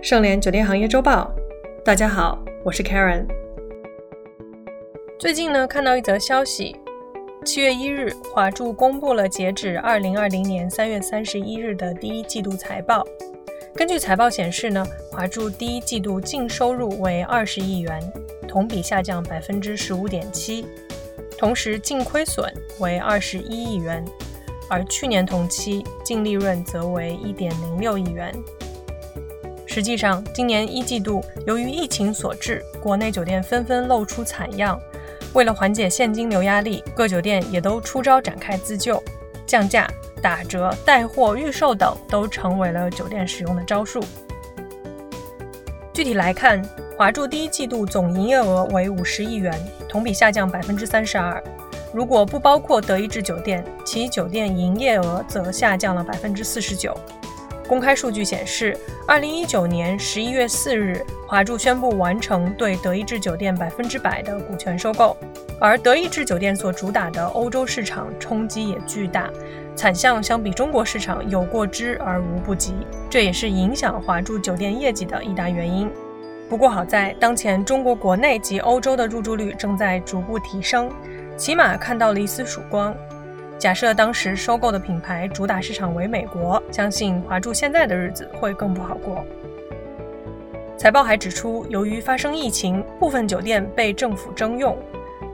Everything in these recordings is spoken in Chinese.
盛联酒店行业周报，大家好，我是 Karen。最近呢，看到一则消息，七月一日，华住公布了截止二零二零年三月三十一日的第一季度财报。根据财报显示呢，华住第一季度净收入为二十亿元，同比下降百分之十五点七，同时净亏损为二十一亿元，而去年同期净利润则为一点零六亿元。实际上，今年一季度由于疫情所致，国内酒店纷纷露出惨样。为了缓解现金流压力，各酒店也都出招展开自救，降价、打折、带货、预售等都成为了酒店使用的招数。具体来看，华住第一季度总营业额为五十亿元，同比下降百分之三十二。如果不包括德意志酒店，其酒店营业额则下降了百分之四十九。公开数据显示，二零一九年十一月四日，华住宣布完成对德意志酒店百分之百的股权收购，而德意志酒店所主打的欧洲市场冲击也巨大，惨象相比中国市场有过之而无不及，这也是影响华住酒店业绩的一大原因。不过好在当前中国国内及欧洲的入住率正在逐步提升，起码看到了一丝曙光。假设当时收购的品牌主打市场为美国，相信华住现在的日子会更不好过。财报还指出，由于发生疫情，部分酒店被政府征用，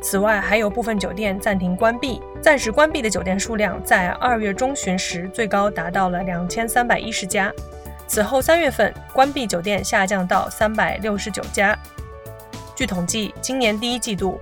此外还有部分酒店暂停关闭。暂时关闭的酒店数量在二月中旬时最高达到了两千三百一十家，此后三月份关闭酒店下降到三百六十九家。据统计，今年第一季度。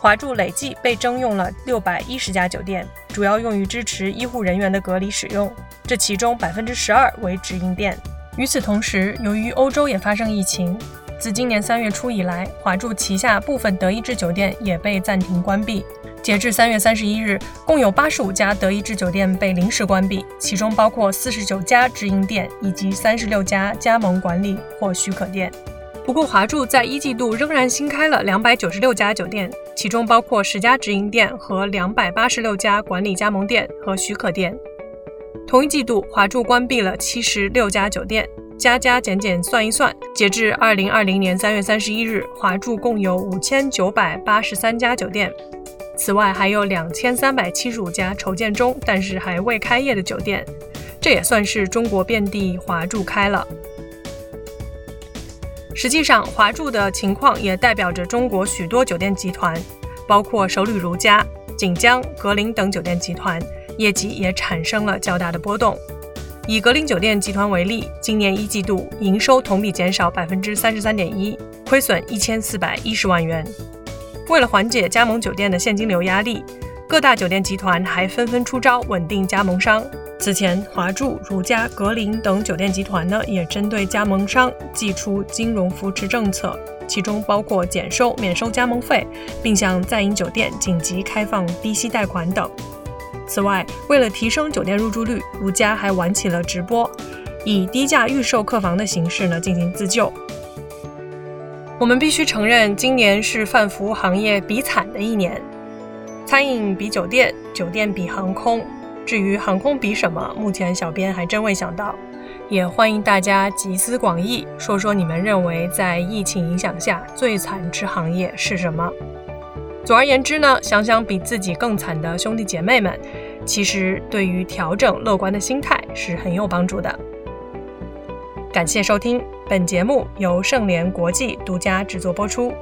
华住累计被征用了六百一十家酒店，主要用于支持医护人员的隔离使用，这其中百分之十二为直营店。与此同时，由于欧洲也发生疫情，自今年三月初以来，华住旗下部分德意志酒店也被暂停关闭。截至三月三十一日，共有八十五家德意志酒店被临时关闭，其中包括四十九家直营店以及三十六家加盟管理或许可店。不过，华住在一季度仍然新开了两百九十六家酒店，其中包括十家直营店和两百八十六家管理加盟店和许可店。同一季度，华住关闭了七十六家酒店，加加减减算一算，截至二零二零年三月三十一日，华住共有五千九百八十三家酒店。此外，还有两千三百七十五家筹建中但是还未开业的酒店，这也算是中国遍地华住开了。实际上，华住的情况也代表着中国许多酒店集团，包括首旅如家、锦江、格林等酒店集团，业绩也产生了较大的波动。以格林酒店集团为例，今年一季度营收同比减少百分之三十三点一，亏损一千四百一十万元。为了缓解加盟酒店的现金流压力，各大酒店集团还纷纷出招稳定加盟商。此前，华住、如家、格林等酒店集团呢，也针对加盟商寄出金融扶持政策，其中包括减收、免收加盟费，并向在营酒店紧急开放低息贷款等。此外，为了提升酒店入住率，如家还玩起了直播，以低价预售客房的形式呢进行自救。我们必须承认，今年是泛服务行业比惨的一年，餐饮比酒店，酒店比航空。至于航空比什么，目前小编还真未想到，也欢迎大家集思广益，说说你们认为在疫情影响下最惨之行业是什么。总而言之呢，想想比自己更惨的兄弟姐妹们，其实对于调整乐观的心态是很有帮助的。感谢收听本节目，由盛联国际独家制作播出。